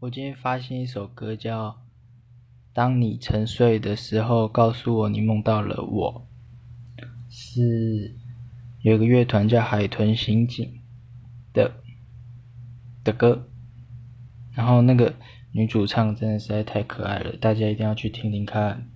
我今天发现一首歌叫当你沉睡的时候告诉我你梦到了我是有个乐团叫海豚刑警的的歌。然后那个女主唱真的实在太可爱了大家一定要去听听看。